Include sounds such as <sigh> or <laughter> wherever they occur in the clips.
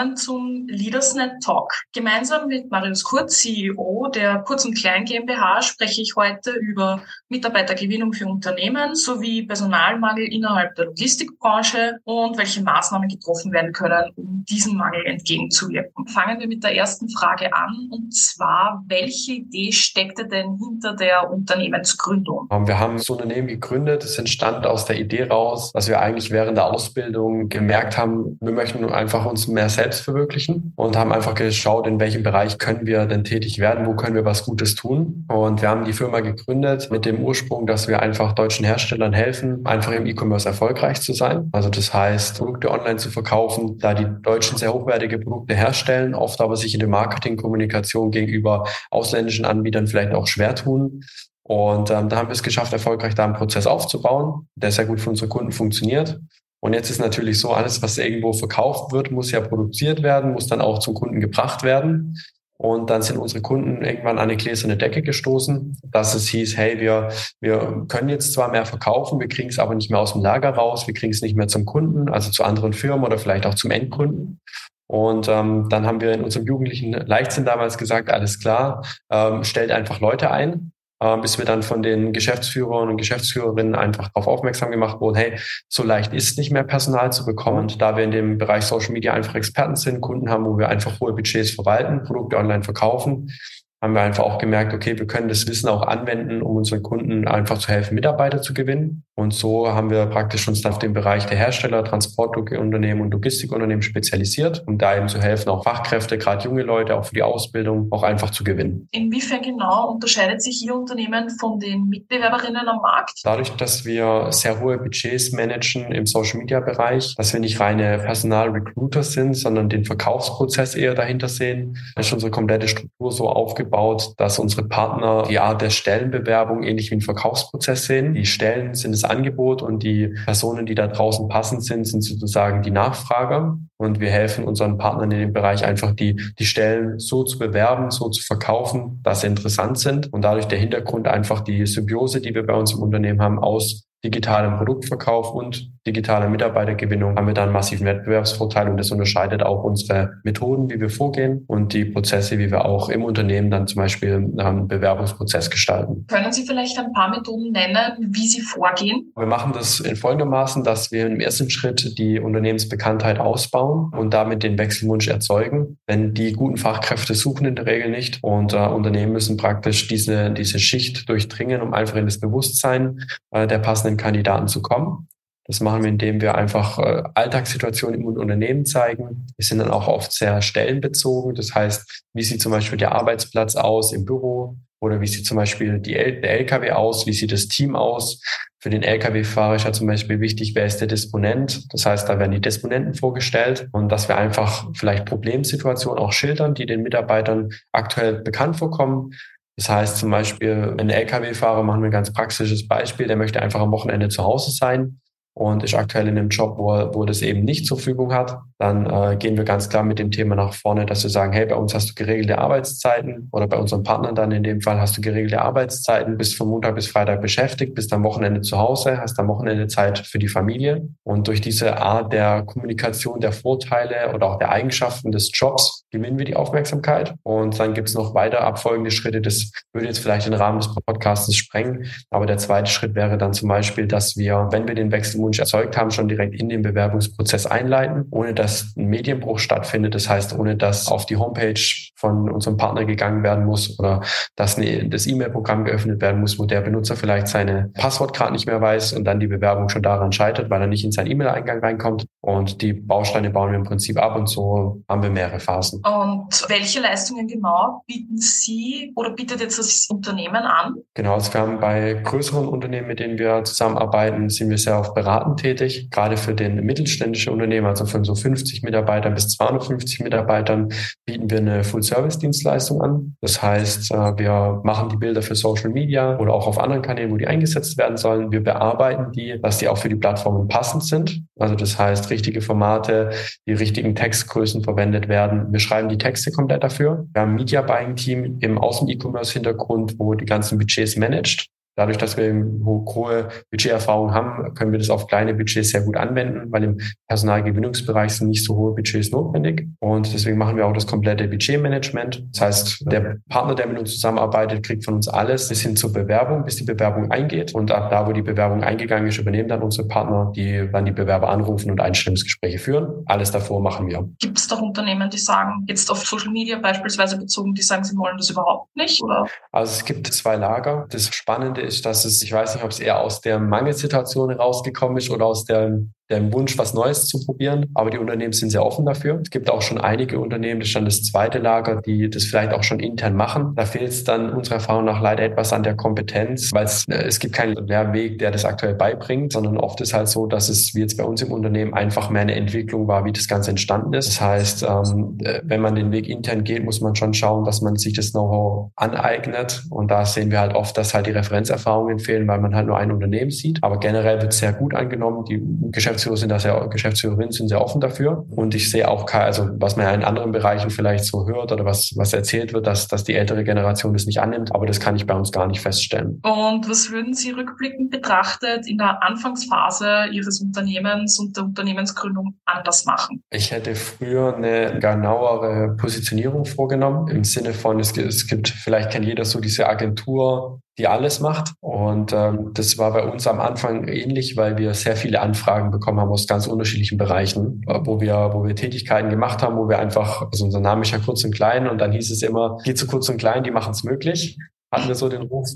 willkommen zum LeadersNet Talk. Gemeinsam mit Marius Kurz, CEO der Kurz und Klein GmbH, spreche ich heute über Mitarbeitergewinnung für Unternehmen sowie Personalmangel innerhalb der Logistikbranche und welche Maßnahmen getroffen werden können, um diesem Mangel entgegenzuwirken. Fangen wir mit der ersten Frage an und zwar, welche Idee steckte denn hinter der Unternehmensgründung? Ähm, wir haben das Unternehmen gegründet. Es entstand aus der Idee raus, dass wir eigentlich während der Ausbildung gemerkt haben, wir möchten einfach uns mehr selbst verwirklichen und haben einfach geschaut, in welchem Bereich können wir denn tätig werden, wo können wir was Gutes tun. Und wir haben die Firma gegründet mit dem Ursprung, dass wir einfach deutschen Herstellern helfen, einfach im E-Commerce erfolgreich zu sein. Also das heißt, Produkte online zu verkaufen, da die Deutschen sehr hochwertige Produkte herstellen, oft aber sich in der Marketingkommunikation gegenüber ausländischen Anbietern vielleicht auch schwer tun. Und ähm, da haben wir es geschafft, erfolgreich da einen Prozess aufzubauen, der sehr gut für unsere Kunden funktioniert. Und jetzt ist natürlich so, alles, was irgendwo verkauft wird, muss ja produziert werden, muss dann auch zum Kunden gebracht werden. Und dann sind unsere Kunden irgendwann an eine gläserne Decke gestoßen, dass es hieß, hey, wir, wir können jetzt zwar mehr verkaufen, wir kriegen es aber nicht mehr aus dem Lager raus, wir kriegen es nicht mehr zum Kunden, also zu anderen Firmen oder vielleicht auch zum Endkunden. Und ähm, dann haben wir in unserem jugendlichen Leichtsinn damals gesagt, alles klar, ähm, stellt einfach Leute ein, äh, bis wir dann von den Geschäftsführern und Geschäftsführerinnen einfach darauf aufmerksam gemacht wurden, hey, so leicht ist nicht mehr Personal zu bekommen. Und da wir in dem Bereich Social Media einfach Experten sind, Kunden haben, wo wir einfach hohe Budgets verwalten, Produkte online verkaufen, haben wir einfach auch gemerkt, okay, wir können das Wissen auch anwenden, um unseren Kunden einfach zu helfen, Mitarbeiter zu gewinnen. Und so haben wir praktisch uns auf den Bereich der Hersteller, Transportunternehmen und Logistikunternehmen spezialisiert, um da eben zu helfen, auch Fachkräfte, gerade junge Leute, auch für die Ausbildung, auch einfach zu gewinnen. Inwiefern genau unterscheidet sich Ihr Unternehmen von den Mitbewerberinnen am Markt? Dadurch, dass wir sehr hohe Budgets managen im Social-Media-Bereich, dass wir nicht reine Personal-Recruiter sind, sondern den Verkaufsprozess eher dahinter sehen, ist unsere komplette Struktur so aufgebaut, dass unsere Partner die Art der Stellenbewerbung ähnlich wie ein Verkaufsprozess sehen. Die Stellen sind das Angebot und die Personen, die da draußen passend sind, sind sozusagen die Nachfrager. Und wir helfen unseren Partnern in dem Bereich einfach die, die Stellen so zu bewerben, so zu verkaufen, dass sie interessant sind. Und dadurch der Hintergrund einfach die Symbiose, die wir bei uns im Unternehmen haben, aus digitalem Produktverkauf und digitaler Mitarbeitergewinnung haben wir dann massiven Wettbewerbsvorteil und das unterscheidet auch unsere Methoden, wie wir vorgehen und die Prozesse, wie wir auch im Unternehmen dann zum Beispiel einen Bewerbungsprozess gestalten. Können Sie vielleicht ein paar Methoden nennen, wie Sie vorgehen? Wir machen das in folgendermaßen, dass wir im ersten Schritt die Unternehmensbekanntheit ausbauen und damit den Wechselwunsch erzeugen. Denn die guten Fachkräfte suchen in der Regel nicht und äh, Unternehmen müssen praktisch diese, diese Schicht durchdringen, um einfach in das Bewusstsein äh, der passenden Kandidaten zu kommen. Das machen wir, indem wir einfach äh, Alltagssituationen im Unternehmen zeigen. Wir sind dann auch oft sehr stellenbezogen. Das heißt, wie sieht zum Beispiel der Arbeitsplatz aus im Büro oder wie sieht zum Beispiel die L der LKW aus, wie sieht das Team aus. Für den LKW-Fahrer ist ja zum Beispiel wichtig, wer ist der Disponent. Das heißt, da werden die Disponenten vorgestellt und dass wir einfach vielleicht Problemsituationen auch schildern, die den Mitarbeitern aktuell bekannt vorkommen. Das heißt zum Beispiel, ein Lkw-Fahrer, machen wir ein ganz praktisches Beispiel, der möchte einfach am Wochenende zu Hause sein und ist aktuell in einem Job, wo wo das eben nicht zur Verfügung hat, dann äh, gehen wir ganz klar mit dem Thema nach vorne, dass wir sagen, hey, bei uns hast du geregelte Arbeitszeiten oder bei unseren Partnern dann in dem Fall hast du geregelte Arbeitszeiten, bist von Montag bis Freitag beschäftigt, bist am Wochenende zu Hause, hast am Wochenende Zeit für die Familie. Und durch diese Art der Kommunikation der Vorteile oder auch der Eigenschaften des Jobs gewinnen wir die Aufmerksamkeit. Und dann gibt es noch weiter abfolgende Schritte. Das würde jetzt vielleicht den Rahmen des Podcasts sprengen. Aber der zweite Schritt wäre dann zum Beispiel, dass wir, wenn wir den Wechsel Wunsch erzeugt haben, schon direkt in den Bewerbungsprozess einleiten, ohne dass ein Medienbruch stattfindet. Das heißt, ohne dass auf die Homepage von unserem Partner gegangen werden muss oder dass eine, das E-Mail-Programm geöffnet werden muss, wo der Benutzer vielleicht seine Passwort gerade nicht mehr weiß und dann die Bewerbung schon daran scheitert, weil er nicht in seinen E-Mail-Eingang reinkommt. Und die Bausteine bauen wir im Prinzip ab und so haben wir mehrere Phasen. Und welche Leistungen genau bieten Sie oder bietet jetzt das Unternehmen an? Genau, also wir haben bei größeren Unternehmen, mit denen wir zusammenarbeiten, sind wir sehr auf Beratung beratend tätig, gerade für den mittelständischen Unternehmen, also von so 50 Mitarbeitern bis 250 Mitarbeitern, bieten wir eine Full-Service-Dienstleistung an. Das heißt, äh, wir machen die Bilder für Social Media oder auch auf anderen Kanälen, wo die eingesetzt werden sollen. Wir bearbeiten die, dass die auch für die Plattformen passend sind. Also das heißt, richtige Formate, die richtigen Textgrößen verwendet werden. Wir schreiben die Texte komplett dafür. Wir haben ein Media Buying Team im Außen-E-Commerce-Hintergrund, wo die ganzen Budgets managt Dadurch, dass wir hohe Budgeterfahrung haben, können wir das auf kleine Budgets sehr gut anwenden, weil im Personalgewinnungsbereich sind nicht so hohe Budgets notwendig. Und deswegen machen wir auch das komplette Budgetmanagement. Das heißt, der Partner, der mit uns zusammenarbeitet, kriegt von uns alles bis hin zur Bewerbung, bis die Bewerbung eingeht. Und ab da, wo die Bewerbung eingegangen ist, übernehmen dann unsere Partner, die dann die Bewerber anrufen und Einstellungsgespräche führen. Alles davor machen wir. Gibt es doch Unternehmen, die sagen, jetzt auf Social Media beispielsweise bezogen, die sagen, sie wollen das überhaupt nicht? Oder? Also es gibt zwei Lager. Das Spannende ist, dass es, ich weiß nicht, ob es eher aus der Mangelsituation rausgekommen ist oder aus der dem Wunsch, was Neues zu probieren. Aber die Unternehmen sind sehr offen dafür. Es gibt auch schon einige Unternehmen, das ist dann das zweite Lager, die das vielleicht auch schon intern machen. Da fehlt es dann unserer Erfahrung nach leider etwas an der Kompetenz, weil es, äh, es gibt keinen Lehrweg, der das aktuell beibringt, sondern oft ist halt so, dass es wie jetzt bei uns im Unternehmen einfach mehr eine Entwicklung war, wie das Ganze entstanden ist. Das heißt, ähm, äh, wenn man den Weg intern geht, muss man schon schauen, dass man sich das Know-how aneignet. Und da sehen wir halt oft, dass halt die Referenzerfahrungen fehlen, weil man halt nur ein Unternehmen sieht. Aber generell wird es sehr gut angenommen. Die Geschäfts Geschäftsführer sind da sehr, Geschäftsführerinnen sind sehr offen dafür. Und ich sehe auch, also was man ja in anderen Bereichen vielleicht so hört oder was, was erzählt wird, dass, dass die ältere Generation das nicht annimmt. Aber das kann ich bei uns gar nicht feststellen. Und was würden Sie rückblickend betrachtet in der Anfangsphase Ihres Unternehmens und der Unternehmensgründung anders machen? Ich hätte früher eine genauere Positionierung vorgenommen im Sinne von, es, es gibt, vielleicht kennt jeder so diese Agentur, die alles macht. Und ähm, das war bei uns am Anfang ähnlich, weil wir sehr viele Anfragen bekommen haben aus ganz unterschiedlichen Bereichen, äh, wo wir, wo wir Tätigkeiten gemacht haben, wo wir einfach, also unser Name ist ja kurz und klein und dann hieß es immer, geht zu kurz und klein, die machen es möglich. Hatten wir so den Ruf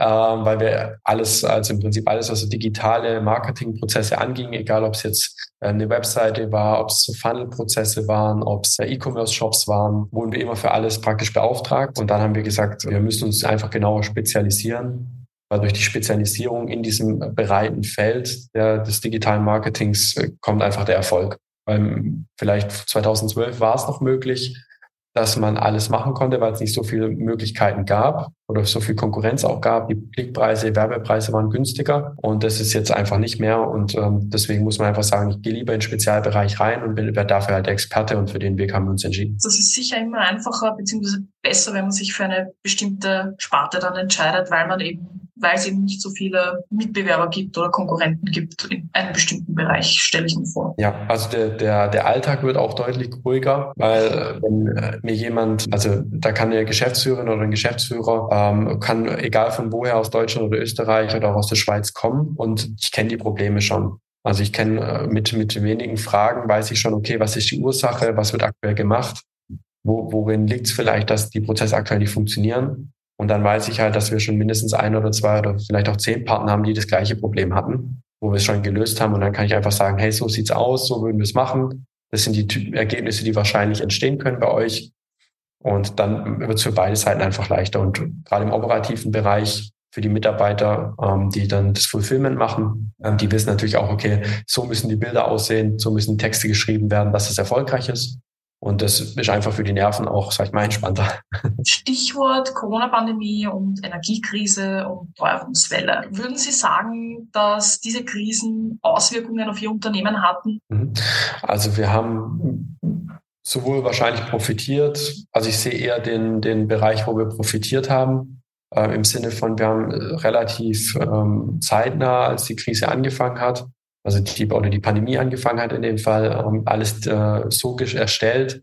weil wir alles, also im Prinzip alles, was so digitale Marketingprozesse anging, egal ob es jetzt äh, eine Webseite war, ob es Funnel-Prozesse waren, ob es E-Commerce-Shops waren, wurden wir immer für alles praktisch beauftragt. Und dann haben wir gesagt, wir müssen uns einfach genauer spezialisieren. Weil durch die Spezialisierung in diesem breiten Feld der, des digitalen Marketings äh, kommt einfach der Erfolg. Weil vielleicht 2012 war es noch möglich, dass man alles machen konnte, weil es nicht so viele Möglichkeiten gab oder so viel Konkurrenz auch gab. Die Klickpreise, Werbepreise waren günstiger und das ist jetzt einfach nicht mehr. Und ähm, deswegen muss man einfach sagen, ich gehe lieber in den Spezialbereich rein und bin dafür halt Experte und für den Weg haben wir uns entschieden. Das ist sicher immer einfacher bzw. besser, wenn man sich für eine bestimmte Sparte dann entscheidet, weil man eben weil es eben nicht so viele Mitbewerber gibt oder Konkurrenten gibt in einem bestimmten Bereich, stelle ich mir vor. Ja, also der, der, der Alltag wird auch deutlich ruhiger, weil wenn äh, mir jemand, also da kann eine Geschäftsführerin oder ein Geschäftsführer, ähm, kann egal von woher, aus Deutschland oder Österreich oder auch aus der Schweiz kommen und ich kenne die Probleme schon. Also ich kenne äh, mit, mit wenigen Fragen, weiß ich schon, okay, was ist die Ursache, was wird aktuell gemacht, wo, worin liegt es vielleicht, dass die Prozesse aktuell nicht funktionieren und dann weiß ich halt, dass wir schon mindestens ein oder zwei oder vielleicht auch zehn Partner haben, die das gleiche Problem hatten, wo wir es schon gelöst haben. Und dann kann ich einfach sagen, hey, so sieht's aus, so würden wir es machen. Das sind die Ergebnisse, die wahrscheinlich entstehen können bei euch. Und dann wird es für beide Seiten einfach leichter. Und gerade im operativen Bereich für die Mitarbeiter, ähm, die dann das Fulfillment machen, ähm, die wissen natürlich auch, okay, so müssen die Bilder aussehen, so müssen Texte geschrieben werden, dass es erfolgreich ist. Und das ist einfach für die Nerven auch, sag ich mal, entspannter. Stichwort Corona-Pandemie und Energiekrise und Teuerungswelle. Würden Sie sagen, dass diese Krisen Auswirkungen auf Ihr Unternehmen hatten? Mhm. Also wir haben sowohl wahrscheinlich profitiert, also ich sehe eher den, den Bereich, wo wir profitiert haben, äh, im Sinne von, wir haben relativ ähm, zeitnah, als die Krise angefangen hat, also die, oder die Pandemie angefangen hat in dem Fall, ähm, alles äh, so erstellt,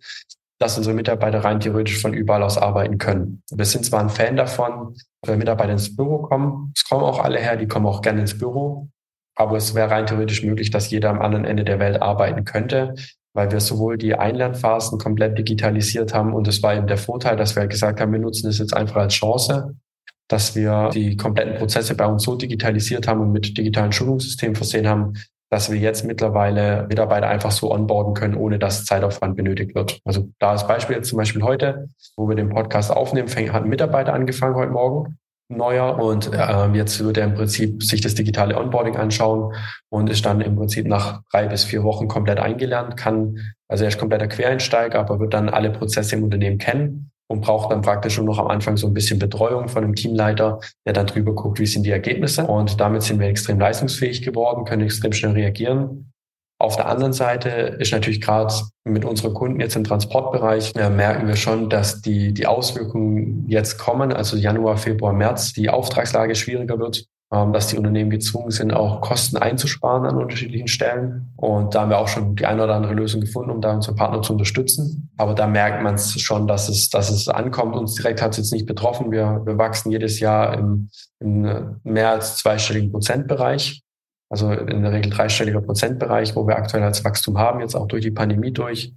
dass unsere Mitarbeiter rein theoretisch von überall aus arbeiten können. Wir sind zwar ein Fan davon, wenn Mitarbeiter ins Büro kommen, es kommen auch alle her, die kommen auch gerne ins Büro, aber es wäre rein theoretisch möglich, dass jeder am anderen Ende der Welt arbeiten könnte, weil wir sowohl die Einlernphasen komplett digitalisiert haben und es war eben der Vorteil, dass wir gesagt haben, wir nutzen es jetzt einfach als Chance, dass wir die kompletten Prozesse bei uns so digitalisiert haben und mit digitalen Schulungssystemen versehen haben, dass wir jetzt mittlerweile Mitarbeiter einfach so onboarden können, ohne dass Zeitaufwand benötigt wird. Also da ist Beispiel jetzt zum Beispiel heute, wo wir den Podcast aufnehmen, hat ein Mitarbeiter angefangen heute Morgen, neuer und äh, jetzt wird er im Prinzip sich das digitale Onboarding anschauen und ist dann im Prinzip nach drei bis vier Wochen komplett eingelernt, kann, also er ist kompletter Quereinsteiger, aber wird dann alle Prozesse im Unternehmen kennen und braucht dann praktisch nur noch am Anfang so ein bisschen Betreuung von einem Teamleiter, der dann drüber guckt, wie sind die Ergebnisse. Und damit sind wir extrem leistungsfähig geworden, können extrem schnell reagieren. Auf der anderen Seite ist natürlich gerade mit unseren Kunden jetzt im Transportbereich, äh, merken wir schon, dass die, die Auswirkungen jetzt kommen, also Januar, Februar, März, die Auftragslage schwieriger wird, dass die Unternehmen gezwungen sind, auch Kosten einzusparen an unterschiedlichen Stellen. Und da haben wir auch schon die eine oder andere Lösung gefunden, um da unsere Partner zu unterstützen. Aber da merkt man es schon, dass es, dass es ankommt. Uns direkt hat es jetzt nicht betroffen. Wir, wir wachsen jedes Jahr im, im mehr als zweistelligen Prozentbereich. Also in der Regel dreistelliger Prozentbereich, wo wir aktuell als Wachstum haben, jetzt auch durch die Pandemie durch.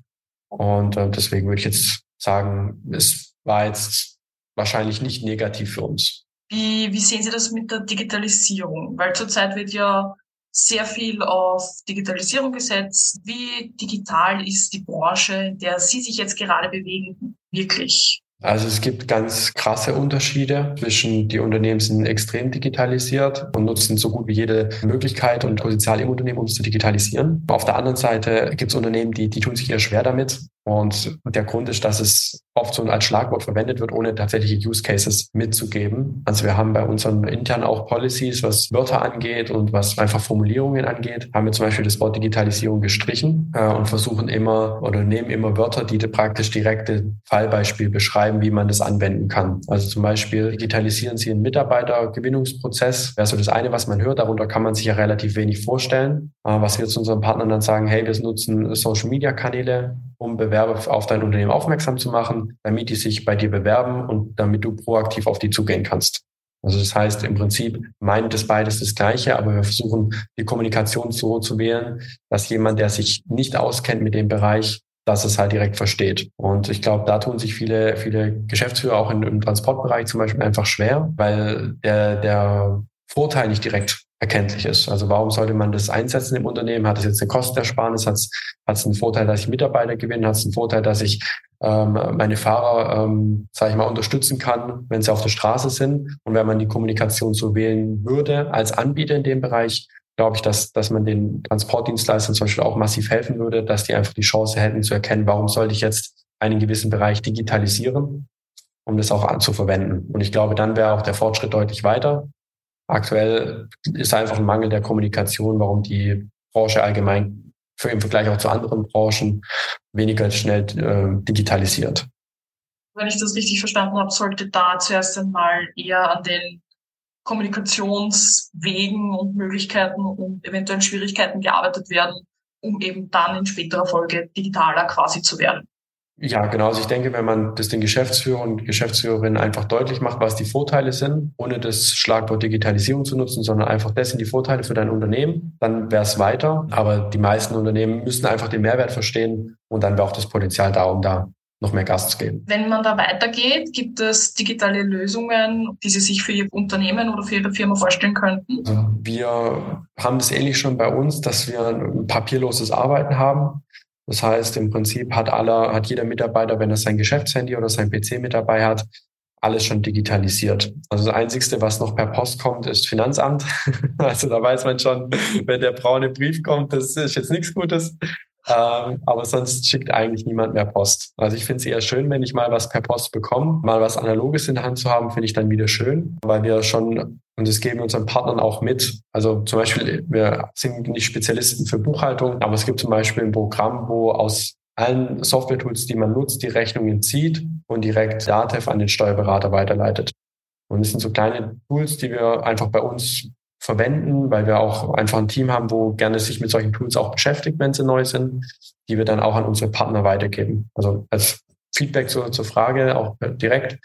Und äh, deswegen würde ich jetzt sagen, es war jetzt wahrscheinlich nicht negativ für uns. Wie, wie sehen Sie das mit der Digitalisierung? Weil zurzeit wird ja sehr viel auf Digitalisierung gesetzt. Wie digital ist die Branche, in der Sie sich jetzt gerade bewegen, wirklich? Also es gibt ganz krasse Unterschiede zwischen die Unternehmen sind extrem digitalisiert und nutzen so gut wie jede Möglichkeit und Potenzial im Unternehmen, um es zu digitalisieren. Auf der anderen Seite gibt es Unternehmen, die, die tun sich eher schwer damit. Und der Grund ist, dass es oft so als Schlagwort verwendet wird, ohne tatsächliche Use Cases mitzugeben. Also wir haben bei unseren intern auch Policies, was Wörter angeht und was einfach Formulierungen angeht, haben wir zum Beispiel das Wort Digitalisierung gestrichen äh, und versuchen immer oder nehmen immer Wörter, die praktisch direkte Fallbeispiel beschreiben, wie man das anwenden kann. Also zum Beispiel digitalisieren Sie einen Mitarbeitergewinnungsprozess. Wäre so das eine, was man hört. Darunter kann man sich ja relativ wenig vorstellen. Äh, was wir zu unseren Partnern dann sagen, hey, wir nutzen Social Media Kanäle, um Bewerber auf dein Unternehmen aufmerksam zu machen, damit die sich bei dir bewerben und damit du proaktiv auf die zugehen kannst. Also das heißt, im Prinzip meint es beides das Gleiche, aber wir versuchen die Kommunikation so zu wählen, dass jemand, der sich nicht auskennt mit dem Bereich, dass es halt direkt versteht. Und ich glaube, da tun sich viele, viele Geschäftsführer auch in, im Transportbereich zum Beispiel einfach schwer, weil der, der Vorteil nicht direkt erkenntlich ist. Also warum sollte man das einsetzen im Unternehmen? Hat es jetzt eine Kostenersparnis? Hat es, einen Vorteil, dass ich Mitarbeiter gewinne? Hat es einen Vorteil, dass ich ähm, meine Fahrer, ähm, sage ich mal, unterstützen kann, wenn sie auf der Straße sind? Und wenn man die Kommunikation so wählen würde als Anbieter in dem Bereich, glaube ich, dass, dass man den Transportdienstleistern zum Beispiel auch massiv helfen würde, dass die einfach die Chance hätten zu erkennen, warum sollte ich jetzt einen gewissen Bereich digitalisieren, um das auch anzuverwenden. Und ich glaube, dann wäre auch der Fortschritt deutlich weiter. Aktuell ist einfach ein Mangel der Kommunikation, warum die Branche allgemein für im Vergleich auch zu anderen Branchen weniger schnell äh, digitalisiert. Wenn ich das richtig verstanden habe, sollte da zuerst einmal eher an den Kommunikationswegen und Möglichkeiten und eventuellen Schwierigkeiten gearbeitet werden, um eben dann in späterer Folge digitaler quasi zu werden. Ja, genau. Also ich denke, wenn man das den Geschäftsführern und Geschäftsführerinnen einfach deutlich macht, was die Vorteile sind, ohne das Schlagwort Digitalisierung zu nutzen, sondern einfach das sind die Vorteile für dein Unternehmen, dann wäre es weiter. Aber die meisten Unternehmen müssen einfach den Mehrwert verstehen und dann wäre auch das Potenzial da, um da noch mehr Gas zu geben. Wenn man da weitergeht, gibt es digitale Lösungen, die Sie sich für Ihr Unternehmen oder für Ihre Firma vorstellen könnten? Also wir haben das ähnlich schon bei uns, dass wir ein papierloses Arbeiten haben. Das heißt, im Prinzip hat aller, hat jeder Mitarbeiter, wenn er sein Geschäftshandy oder sein PC mit dabei hat, alles schon digitalisiert. Also das Einzigste, was noch per Post kommt, ist Finanzamt. <laughs> Also da weiß man schon, wenn der braune Brief kommt, das ist jetzt nichts Gutes. Ähm, aber sonst schickt eigentlich niemand mehr Post. Also ich finde es eher schön, wenn ich mal was per Post bekomme. Mal was Analoges in der Hand zu haben, finde ich dann wieder schön, weil wir schon, und das geben wir unseren Partnern auch mit. Also zum Beispiel, wir sind nicht Spezialisten für Buchhaltung, aber es gibt zum Beispiel ein Programm, wo aus allen Software-Tools, die man nutzt, die Rechnungen zieht und direkt Datev an den Steuerberater weiterleitet. Und es sind so kleine Tools, die wir einfach bei uns verwenden, weil wir auch einfach ein Team haben, wo gerne sich mit solchen Tools auch beschäftigt, wenn sie neu sind, die wir dann auch an unsere Partner weitergeben. Also als Feedback zur, zur Frage auch direkt.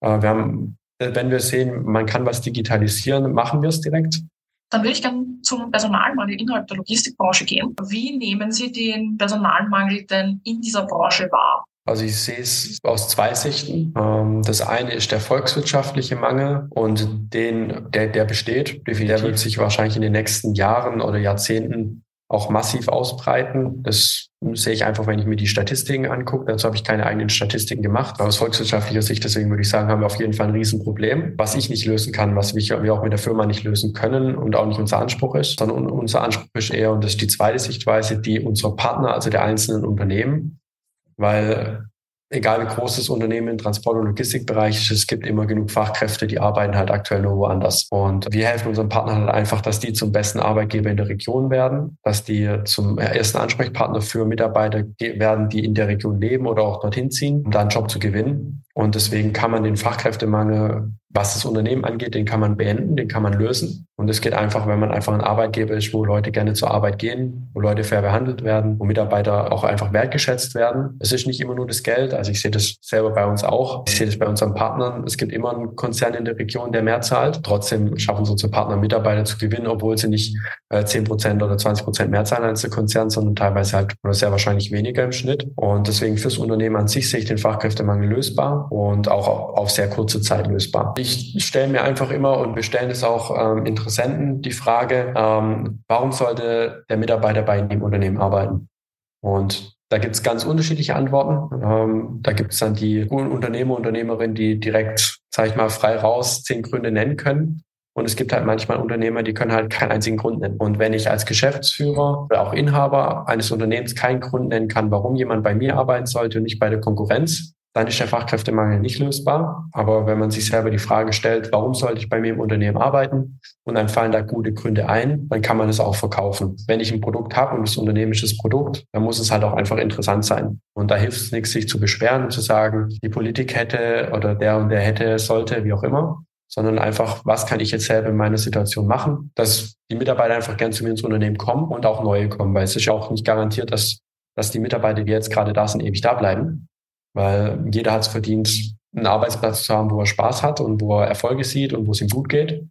Äh, wir haben, wenn wir sehen, man kann was digitalisieren, machen wir es direkt. Dann würde ich gerne zum Personalmangel innerhalb der Logistikbranche gehen. Wie nehmen Sie den Personalmangel denn in dieser Branche wahr? Also ich sehe es aus zwei Sichten. Ähm, das eine ist der volkswirtschaftliche Mangel und den, der, der besteht. Definitiv. Der wird sich wahrscheinlich in den nächsten Jahren oder Jahrzehnten auch massiv ausbreiten. Das sehe ich einfach, wenn ich mir die Statistiken angucke. Dazu habe ich keine eigenen Statistiken gemacht. Aber aus volkswirtschaftlicher Sicht, deswegen würde ich sagen, haben wir auf jeden Fall ein Riesenproblem, was ich nicht lösen kann, was wir auch mit der Firma nicht lösen können und auch nicht unser Anspruch ist, sondern unser Anspruch ist eher, und das ist die zweite Sichtweise, die unserer Partner, also der einzelnen Unternehmen, weil egal wie groß das Unternehmen im Transport- und Logistikbereich ist, es gibt immer genug Fachkräfte, die arbeiten halt aktuell nur woanders. Und wir helfen unseren Partnern halt einfach, dass die zum besten Arbeitgeber in der Region werden, dass die zum ersten Ansprechpartner für Mitarbeiter werden, die in der Region leben oder auch dorthin ziehen, um da einen Job zu gewinnen. Und deswegen kann man den Fachkräftemangel was das Unternehmen angeht, den kann man beenden, den kann man lösen. Und es geht einfach, wenn man einfach ein Arbeitgeber ist, wo Leute gerne zur Arbeit gehen, wo Leute fair behandelt werden, wo Mitarbeiter auch einfach wertgeschätzt werden. Es ist nicht immer nur das Geld. Also ich sehe das selber bei uns auch. Ich sehe das bei unseren Partnern. Es gibt immer einen Konzern in der Region, der mehr zahlt. Trotzdem schaffen unsere Partner, Mitarbeiter zu gewinnen, obwohl sie nicht äh, 10 Prozent oder 20 Prozent mehr zahlen als der Konzern, sondern teilweise halt oder sehr wahrscheinlich weniger im Schnitt. Und deswegen fürs Unternehmen an sich sehe ich den Fachkräftemangel lösbar und auch auf sehr kurze Zeit lösbar. Ich stelle mir einfach immer und wir stellen es auch ähm, Interessenten die Frage, ähm, warum sollte der Mitarbeiter bei im Unternehmen arbeiten? Und da gibt es ganz unterschiedliche Antworten. Ähm, da gibt es dann die guten Unternehmer, Unternehmerinnen, die direkt, sage ich mal, frei raus zehn Gründe nennen können. Und es gibt halt manchmal Unternehmer, die können halt keinen einzigen Grund nennen. Und wenn ich als Geschäftsführer oder auch Inhaber eines Unternehmens keinen Grund nennen kann, warum jemand bei mir arbeiten sollte und nicht bei der Konkurrenz, dann ist der Fachkräftemangel nicht lösbar. Aber wenn man sich selber die Frage stellt, warum sollte ich bei mir im Unternehmen arbeiten und dann fallen da gute Gründe ein, dann kann man es auch verkaufen. Wenn ich ein Produkt habe und das Unternehmen ist das Produkt, dann muss es halt auch einfach interessant sein. Und da hilft es nichts, sich zu beschweren und zu sagen, die Politik hätte oder der und der hätte, sollte, wie auch immer, sondern einfach, was kann ich jetzt selber in meiner Situation machen, dass die Mitarbeiter einfach gern zu mir ins Unternehmen kommen und auch neue kommen, weil es ist ja auch nicht garantiert, dass, dass die Mitarbeiter, die jetzt gerade da sind, ewig da bleiben weil jeder hat es verdient, einen Arbeitsplatz zu haben, wo er Spaß hat und wo er Erfolge sieht und wo es ihm gut geht.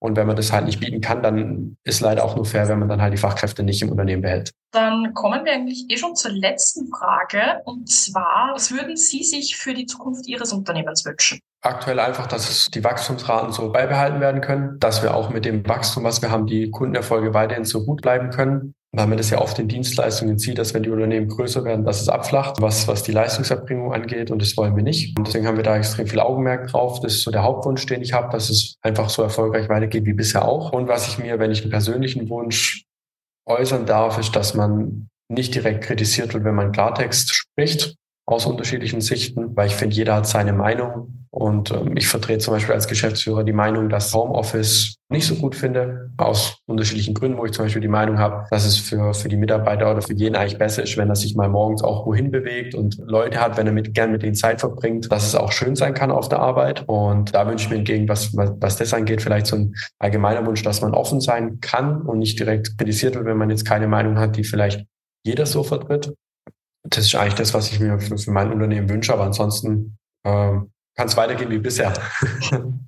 Und wenn man das halt nicht bieten kann, dann ist leider auch nur fair, wenn man dann halt die Fachkräfte nicht im Unternehmen behält. Dann kommen wir eigentlich eh schon zur letzten Frage. Und zwar, was würden Sie sich für die Zukunft Ihres Unternehmens wünschen? Aktuell einfach, dass es die Wachstumsraten so beibehalten werden können, dass wir auch mit dem Wachstum, was wir haben, die Kundenerfolge weiterhin so gut bleiben können weil man das ja oft in Dienstleistungen sieht, dass wenn die Unternehmen größer werden, dass es abflacht, was, was die Leistungserbringung angeht. Und das wollen wir nicht. Und deswegen haben wir da extrem viel Augenmerk drauf. Das ist so der Hauptwunsch, den ich habe, dass es einfach so erfolgreich weitergeht wie bisher auch. Und was ich mir, wenn ich einen persönlichen Wunsch äußern darf, ist, dass man nicht direkt kritisiert wird, wenn man Klartext spricht, aus unterschiedlichen Sichten, weil ich finde, jeder hat seine Meinung. Und ähm, ich vertrete zum Beispiel als Geschäftsführer die Meinung, dass Homeoffice nicht so gut finde, aus unterschiedlichen Gründen, wo ich zum Beispiel die Meinung habe, dass es für, für die Mitarbeiter oder für jeden eigentlich besser ist, wenn er sich mal morgens auch wohin bewegt und Leute hat, wenn er mit, gern mit denen Zeit verbringt, dass es auch schön sein kann auf der Arbeit. Und da wünsche ich mir entgegen, was, was, was das angeht, vielleicht so ein allgemeiner Wunsch, dass man offen sein kann und nicht direkt kritisiert wird, wenn man jetzt keine Meinung hat, die vielleicht jeder so vertritt das ist eigentlich das, was ich mir für, für mein Unternehmen wünsche. Aber ansonsten ähm, kann es weitergehen wie bisher. <laughs>